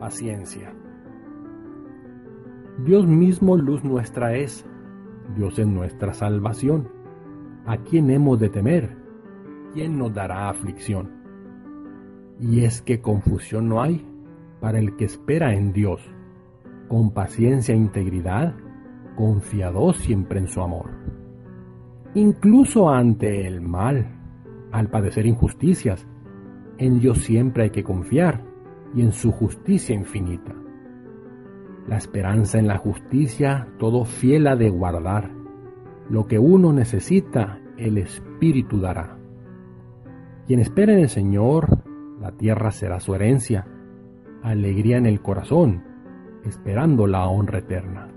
Paciencia. Dios mismo luz nuestra es, Dios es nuestra salvación. ¿A quién hemos de temer? ¿Quién nos dará aflicción? Y es que confusión no hay para el que espera en Dios, con paciencia e integridad, confiado siempre en su amor. Incluso ante el mal, al padecer injusticias, en Dios siempre hay que confiar y en su justicia infinita. La esperanza en la justicia todo fiel ha de guardar. Lo que uno necesita, el Espíritu dará. Quien espera en el Señor, la tierra será su herencia, alegría en el corazón, esperando la honra eterna.